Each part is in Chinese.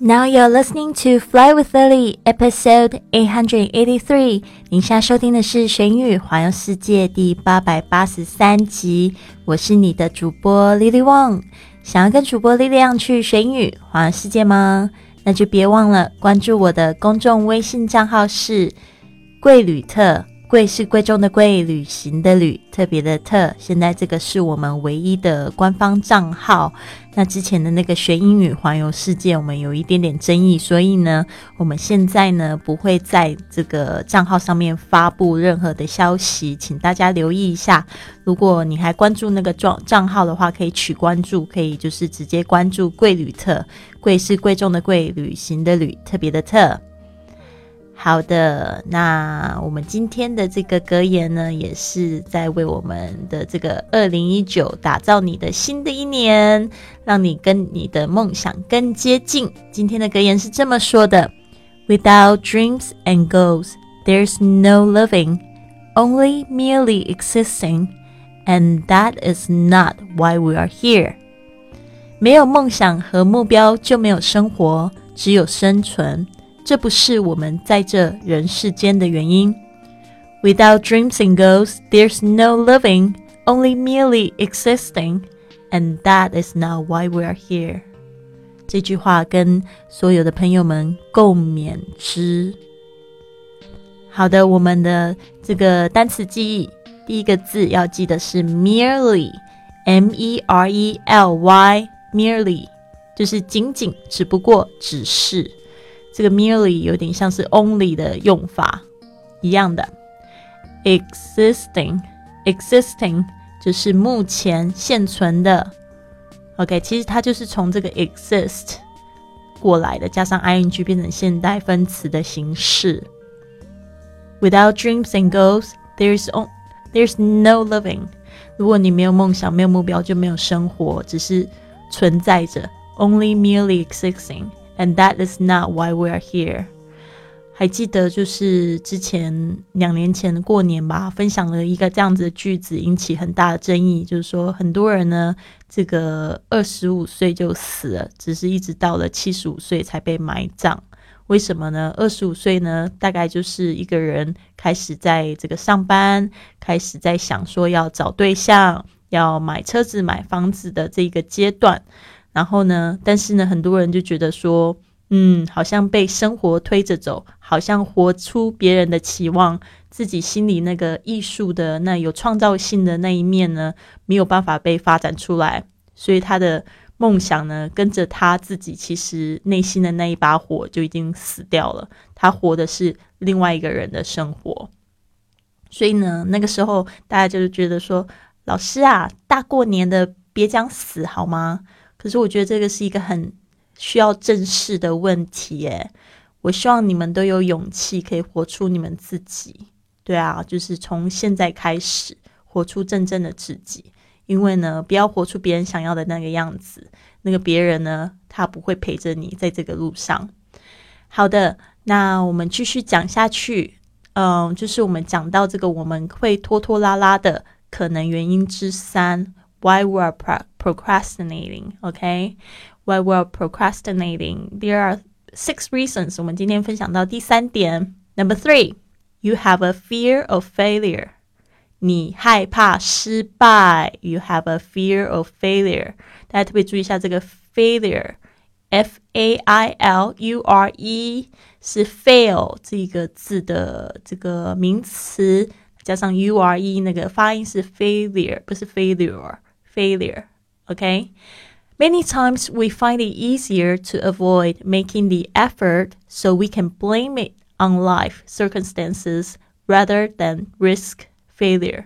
Now you're listening to Fly with Lily, episode eight hundred eighty-three。您现在收听的是《玄宇环游世界》第八百八十三集。我是你的主播 Lily Wang。想要跟主播 Lily 去玄宇环游世界吗？那就别忘了关注我的公众微信账号是贵旅特。贵是贵重的贵，旅行的旅，特别的特。现在这个是我们唯一的官方账号。那之前的那个学英语环游世界，我们有一点点争议，所以呢，我们现在呢不会在这个账号上面发布任何的消息，请大家留意一下。如果你还关注那个账账号的话，可以取关注，可以就是直接关注贵旅特。贵是贵重的贵，旅行的旅，特别的特。好的，那我们今天的这个格言呢，也是在为我们的这个二零一九打造你的新的一年，让你跟你的梦想更接近。今天的格言是这么说的：Without dreams and goals, there's no living, only merely existing, and that is not why we are here。没有梦想和目标就没有生活，只有生存。这不是我们在这人世间的原因。Without dreams and goals, there's no living, only merely existing, and that is not why we are here. 这句话跟所有的朋友们共勉之。好的，我们的这个单词记忆，第一个字要记得是 merely，m e r e l y，merely 就是仅仅，只不过，只是。 这个 merely 有点像是 only 的用法一样的，existing，existing 就是目前现存的。OK，其实它就是从这个 exist 过来的，加上 ing 变成现代分词的形式。Without dreams and goals, there's on there's no living。如果你没有梦想、没有目标，就没有生活，只是存在着。Only merely existing。 And that is not why we are here。还记得就是之前两年前过年吧，分享了一个这样子的句子，引起很大的争议。就是说，很多人呢，这个二十五岁就死了，只是一直到了七十五岁才被埋葬。为什么呢？二十五岁呢，大概就是一个人开始在这个上班，开始在想说要找对象、要买车子、买房子的这个阶段。然后呢？但是呢，很多人就觉得说，嗯，好像被生活推着走，好像活出别人的期望，自己心里那个艺术的那有创造性的那一面呢，没有办法被发展出来。所以他的梦想呢，跟着他自己其实内心的那一把火就已经死掉了。他活的是另外一个人的生活。所以呢，那个时候大家就是觉得说，老师啊，大过年的别讲死好吗？可是我觉得这个是一个很需要正视的问题，耶。我希望你们都有勇气，可以活出你们自己。对啊，就是从现在开始活出真正的自己。因为呢，不要活出别人想要的那个样子，那个别人呢，他不会陪着你在这个路上。好的，那我们继续讲下去。嗯，就是我们讲到这个，我们会拖拖拉拉的可能原因之三。why we're pro- procrastinating. Okay, why we're procrastinating. There are six reasons. 我们今天分享到第三点，Number three, you have a fear of failure. 你害怕失败，you have a fear of failure。大家特别注意一下这个 failure，f a i l u r e 是 fail 这个字的这个名词，加上 u r e 那个发音是 failure，不是 failure。 failure. Okay? Many times we find it easier to avoid making the effort so we can blame it on life circumstances rather than risk failure.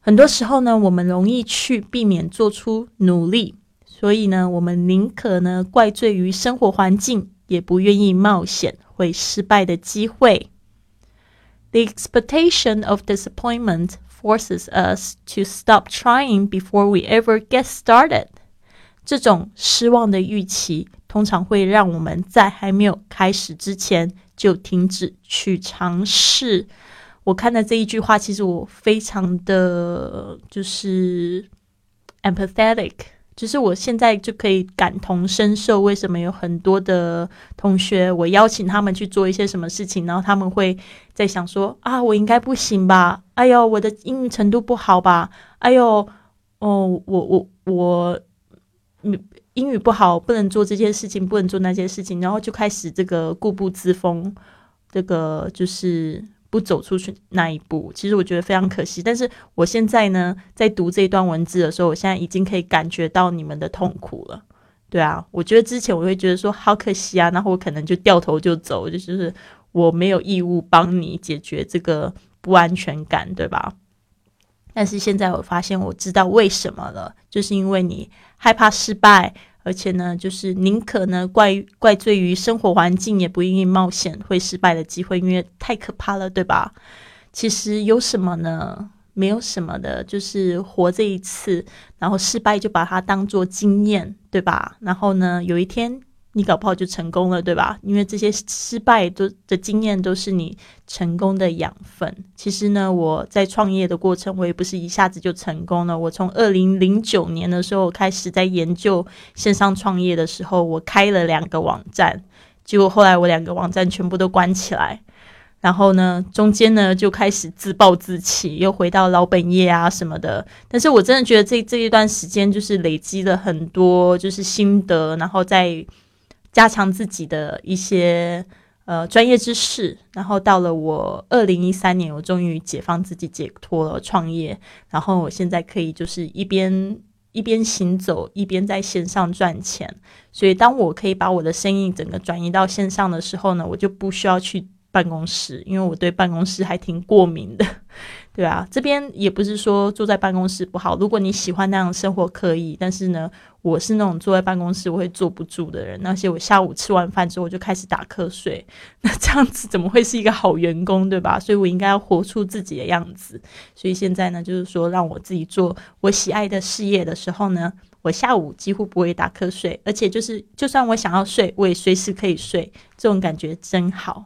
很多时候呢，我们容易去避免做出努力，所以呢，我们宁可呢怪罪于生活环境，也不愿意冒险会失败的机会。The expectation of disappointment forces us to stop trying before we ever get started。这种失望的预期通常会让我们在还没有开始之前就停止去尝试。我看的这一句话，其实我非常的就是 empathetic， 就是我现在就可以感同身受，为什么有很多的同学，我邀请他们去做一些什么事情，然后他们会在想说啊，我应该不行吧？哎呦，我的英语程度不好吧？哎呦，哦，我我我，英语不好，不能做这件事情，不能做那些事情，然后就开始这个固步自封，这个就是。不走出去那一步，其实我觉得非常可惜。但是我现在呢，在读这段文字的时候，我现在已经可以感觉到你们的痛苦了。对啊，我觉得之前我会觉得说好可惜啊，然后我可能就掉头就走，就是我没有义务帮你解决这个不安全感，对吧？但是现在我发现我知道为什么了，就是因为你害怕失败。而且呢，就是宁可呢怪怪罪于生活环境，也不愿意冒险会失败的机会，因为太可怕了，对吧？其实有什么呢？没有什么的，就是活这一次，然后失败就把它当做经验，对吧？然后呢，有一天。你搞不好就成功了，对吧？因为这些失败都的经验都是你成功的养分。其实呢，我在创业的过程，我也不是一下子就成功了。我从二零零九年的时候开始在研究线上创业的时候，我开了两个网站，结果后来我两个网站全部都关起来。然后呢，中间呢就开始自暴自弃，又回到老本业啊什么的。但是我真的觉得这这一段时间就是累积了很多就是心得，然后在。加强自己的一些呃专业知识，然后到了我二零一三年，我终于解放自己，解脱了创业。然后我现在可以就是一边一边行走，一边在线上赚钱。所以当我可以把我的生意整个转移到线上的时候呢，我就不需要去办公室，因为我对办公室还挺过敏的。对啊，这边也不是说坐在办公室不好。如果你喜欢那样的生活，可以。但是呢，我是那种坐在办公室我会坐不住的人。那些我下午吃完饭之后我就开始打瞌睡，那这样子怎么会是一个好员工，对吧？所以我应该要活出自己的样子。所以现在呢，就是说让我自己做我喜爱的事业的时候呢，我下午几乎不会打瞌睡，而且就是就算我想要睡，我也随时可以睡。这种感觉真好。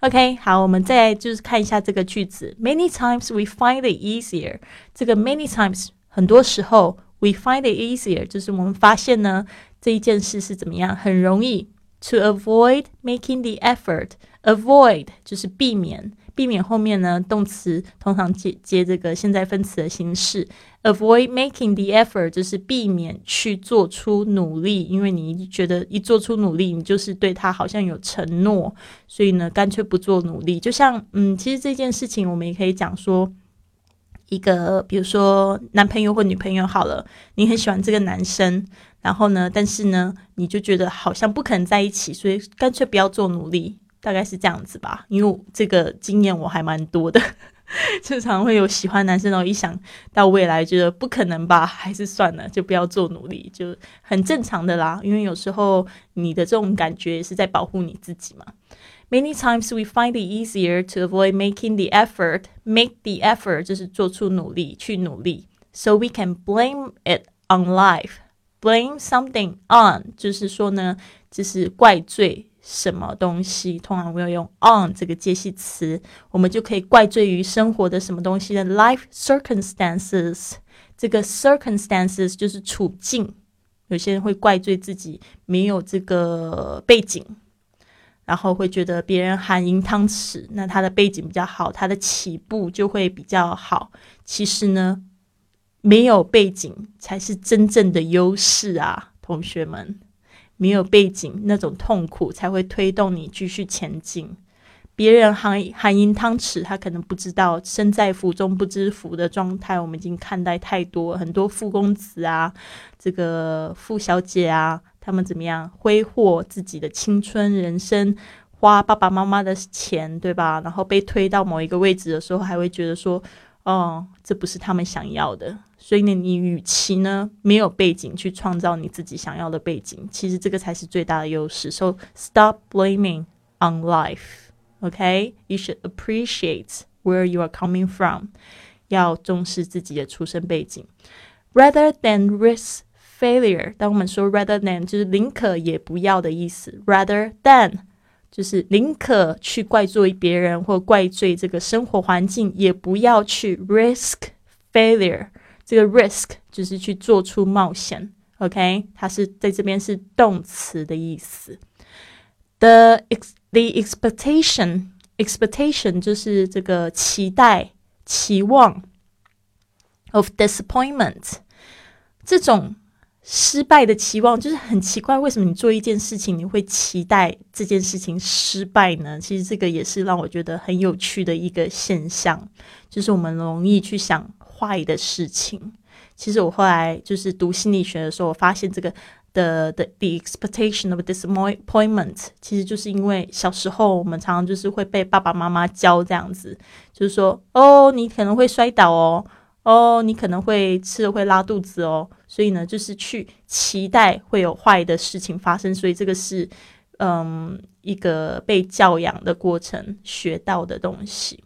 OK，好，我们再就是看一下这个句子。Many times we find it easier。这个 many times 很多时候 we find it easier，就是我们发现呢这一件事是怎么样，很容易 to avoid making the effort。avoid 就是避免。避免后面呢，动词通常接接这个现在分词的形式。Avoid making the effort 就是避免去做出努力，因为你觉得一做出努力，你就是对他好像有承诺，所以呢，干脆不做努力。就像嗯，其实这件事情我们也可以讲说，一个比如说男朋友或女朋友好了，你很喜欢这个男生，然后呢，但是呢，你就觉得好像不可能在一起，所以干脆不要做努力。大概是这样子吧，因为这个经验我还蛮多的，经常会有喜欢男生，然后一想到未来，觉得不可能吧，还是算了，就不要做努力，就很正常的啦。因为有时候你的这种感觉是在保护你自己嘛。Many times we find it easier to avoid making the effort, make the effort 就是做出努力去努力，so we can blame it on life, blame something on 就是说呢，就是怪罪。什么东西？通常我要用 on 这个介系词，我们就可以怪罪于生活的什么东西的 life circumstances。这个 circumstances 就是处境。有些人会怪罪自己没有这个背景， 然后会觉得别人含银汤匙，那他的背景比较好，他的起步就会比较好。其实呢，没有背景才是真正的优势啊，同学们。没有背景，那种痛苦才会推动你继续前进。别人含含银汤匙，他可能不知道身在福中不知福的状态。我们已经看待太多，很多富公子啊，这个富小姐啊，他们怎么样挥霍自己的青春人生，花爸爸妈妈的钱，对吧？然后被推到某一个位置的时候，还会觉得说，哦，这不是他们想要的。所以呢，你与其呢没有背景去创造你自己想要的背景，其实这个才是最大的优势。So stop blaming on life, OK? You should appreciate where you are coming from. 要重视自己的出生背景，rather than risk failure。当我们说 rather than，就是宁可也不要的意思。rather than 就是宁可去怪罪别人或怪罪这个生活环境，也不要去 risk failure。这个 risk 就是去做出冒险 OK，它是在这边是动词的意思。The ex the expectation expectation 就是这个期待、期望 of disappointment 这种。失败的期望就是很奇怪，为什么你做一件事情，你会期待这件事情失败呢？其实这个也是让我觉得很有趣的一个现象，就是我们容易去想坏的事情。其实我后来就是读心理学的时候，我发现这个的的 the expectation of disappointment，其实就是因为小时候我们常常就是会被爸爸妈妈教这样子，就是说哦，你可能会摔倒哦。哦，你可能会吃了会拉肚子哦，所以呢，就是去期待会有坏的事情发生，所以这个是嗯一个被教养的过程学到的东西。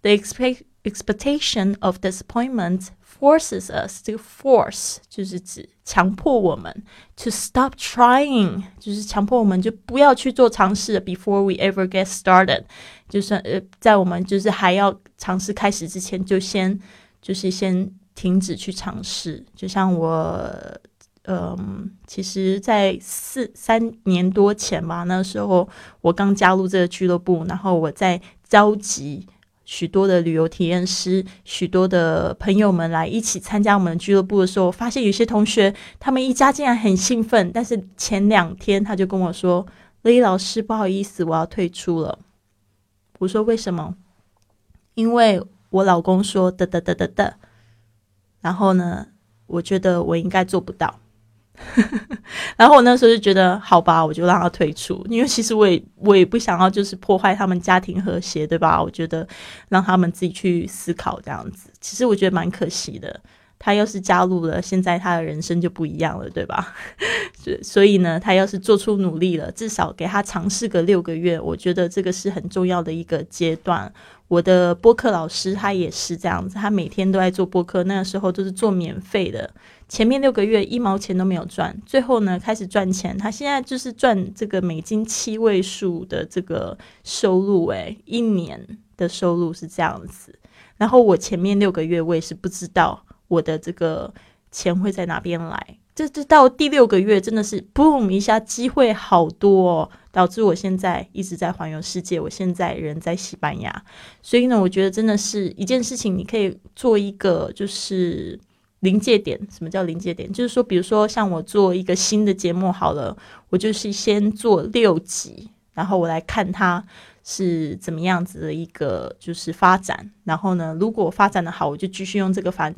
The expe expectation of disappointment forces us，这个 force 就是指强迫我们 to stop trying，就是强迫我们就不要去做尝试 before we ever get started，就是呃在我们就是还要尝试开始之前就先。就是先停止去尝试，就像我，嗯，其实，在四三年多前吧，那时候我刚加入这个俱乐部，然后我在着急许多的旅游体验师、许多的朋友们来一起参加我们俱乐部的时候，发现有些同学他们一家竟然很兴奋，但是前两天他就跟我说：“李老师，不好意思，我要退出了。”我说：“为什么？”因为。我老公说的的的的的，然后呢，我觉得我应该做不到，然后我那时候就觉得好吧，我就让他退出，因为其实我也我也不想要就是破坏他们家庭和谐，对吧？我觉得让他们自己去思考这样子，其实我觉得蛮可惜的。他要是加入了，现在他的人生就不一样了，对吧？所以呢，他要是做出努力了，至少给他尝试个六个月，我觉得这个是很重要的一个阶段。我的播客老师他也是这样子，他每天都在做播客，那个时候都是做免费的，前面六个月一毛钱都没有赚，最后呢开始赚钱，他现在就是赚这个美金七位数的这个收入，诶，一年的收入是这样子。然后我前面六个月我也是不知道。我的这个钱会在哪边来？这这到第六个月真的是 boom 一下，机会好多，哦，导致我现在一直在环游世界。我现在人在西班牙，所以呢，我觉得真的是一件事情，你可以做一个就是临界点。什么叫临界点？就是说，比如说像我做一个新的节目好了，我就是先做六集，然后我来看它。是怎么样子的一个就是发展？然后呢，如果发展的好，我就继续用这个反。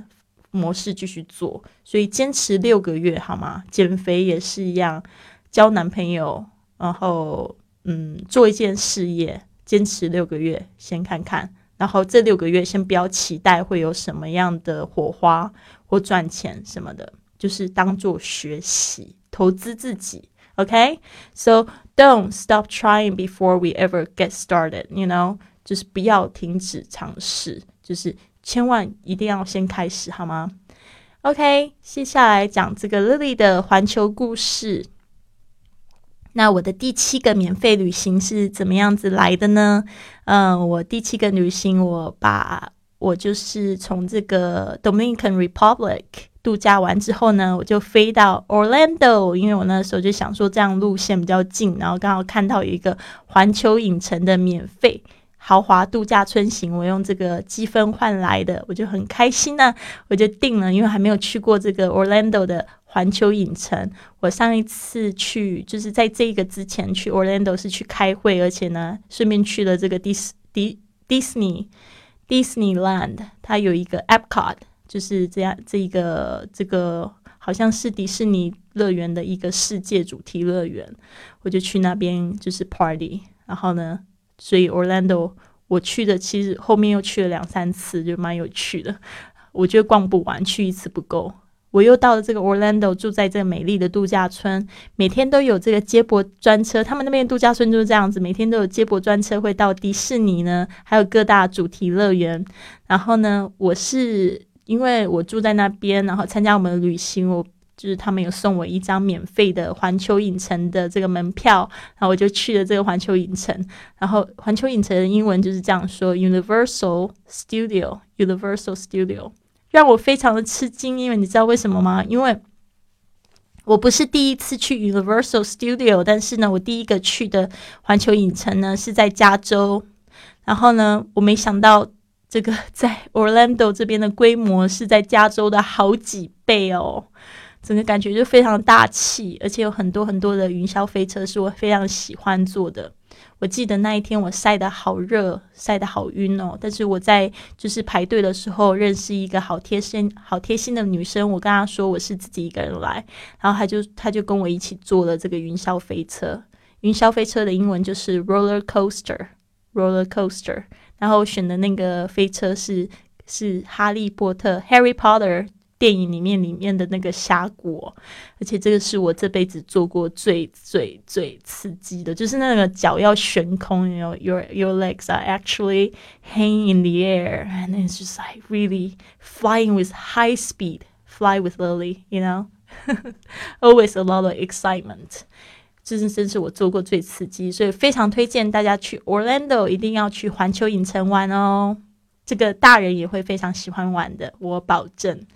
模式继续做，所以坚持六个月好吗？减肥也是一样，交男朋友，然后嗯，做一件事业，坚持六个月，先看看，然后这六个月先不要期待会有什么样的火花或赚钱什么的，就是当做学习，投资自己。OK，so don't stop trying before we ever get started. You know，就是不要停止尝试，就是。千万一定要先开始好吗？OK，接下来讲这个 Lily 的环球故事。那我的第七个免费旅行是怎么样子来的呢？嗯，我第七个旅行，我把我就是从这个 Dominican Republic 度假完之后呢，我就飞到 Orlando，因为我那时候就想说这样路线比较近，然后刚好看到有一个环球影城的免费。豪华度假村型，我用这个积分换来的，我就很开心呢，我就定了，因为还没有去过这个 Orlando 的环球影城。我上一次去就是在这个之前去 Orlando 是去开会，而且呢，顺便去了这个迪斯迪 Disney Disneyland，它有一个 ap cod 就是这样这一个这个好像是迪士尼乐园的一个世界主题乐园，我就去那边就是 Party，然后呢。所以 Orlando 我去的其实后面又去了两三次，就蛮有趣的。我觉得逛不完，去一次不够。我又到了这个 Orlando，住在这个美丽的度假村，每天都有这个接驳专车。他们那边度假村就是这样子，每天都有接驳专车会到迪士尼呢，还有各大主题乐园。然后呢，我是因为我住在那边，然后参加我们的旅行，我。就是他们有送我一张免费的环球影城的这个门票，然后我就去了这个环球影城。然后环球影城的英文就是这样说：Universal Studio，Universal Studio，让我非常的吃惊。因为你知道为什么吗？因为我不是第一次去 Universal Studio，但是呢，我第一个去的环球影城呢是在加州。然后呢，我没想到这个 在 Orlando 这边的规模是在加州的好几倍哦。整个感觉就非常大气，而且有很多很多的云霄飞车是我非常喜欢坐的。我记得那一天我晒得好热，晒得好晕哦。但是我在就是排队的时候认识一个好贴心、好贴心的女生，我跟她说我是自己一个人来，然后她就她就跟我一起坐了这个云霄飞车。云霄飞车的英文就是 roller coaster，roller coaster。然后选的那个飞车是是哈利波特 Harry Potter。电影里面里面的那个峡谷，而且这个是我这辈子做过最最最刺激的，就是那个脚要悬空，you know your your legs are actually hanging in the air and it's just like really flying with high speed, fly with Lily, you know, always a lot of excitement。这是真是我做过最刺激，所以非常推荐大家去 Orlando，一定要去环球影城玩哦。这个大人也会非常喜欢玩的，我保证。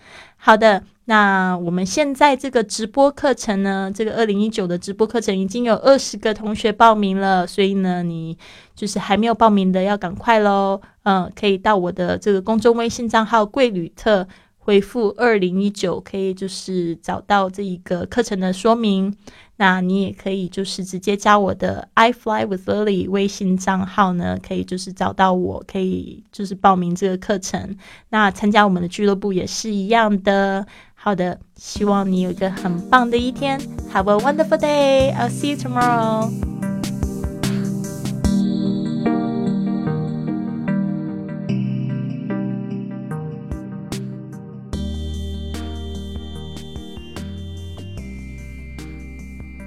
好的，那我们现在这个直播课程呢，这个二零一九的直播课程已经有二十个同学报名了，所以呢，你就是还没有报名的要赶快喽。嗯，可以到我的这个公众微信账号“贵旅特”回复“二零一九”，可以就是找到这一个课程的说明。那你也可以就是直接加我的 I Fly with Lily 微信账号呢，可以就是找到我，可以就是报名这个课程。那参加我们的俱乐部也是一样的。好的，希望你有一个很棒的一天。Have a wonderful day. I'll see you tomorrow.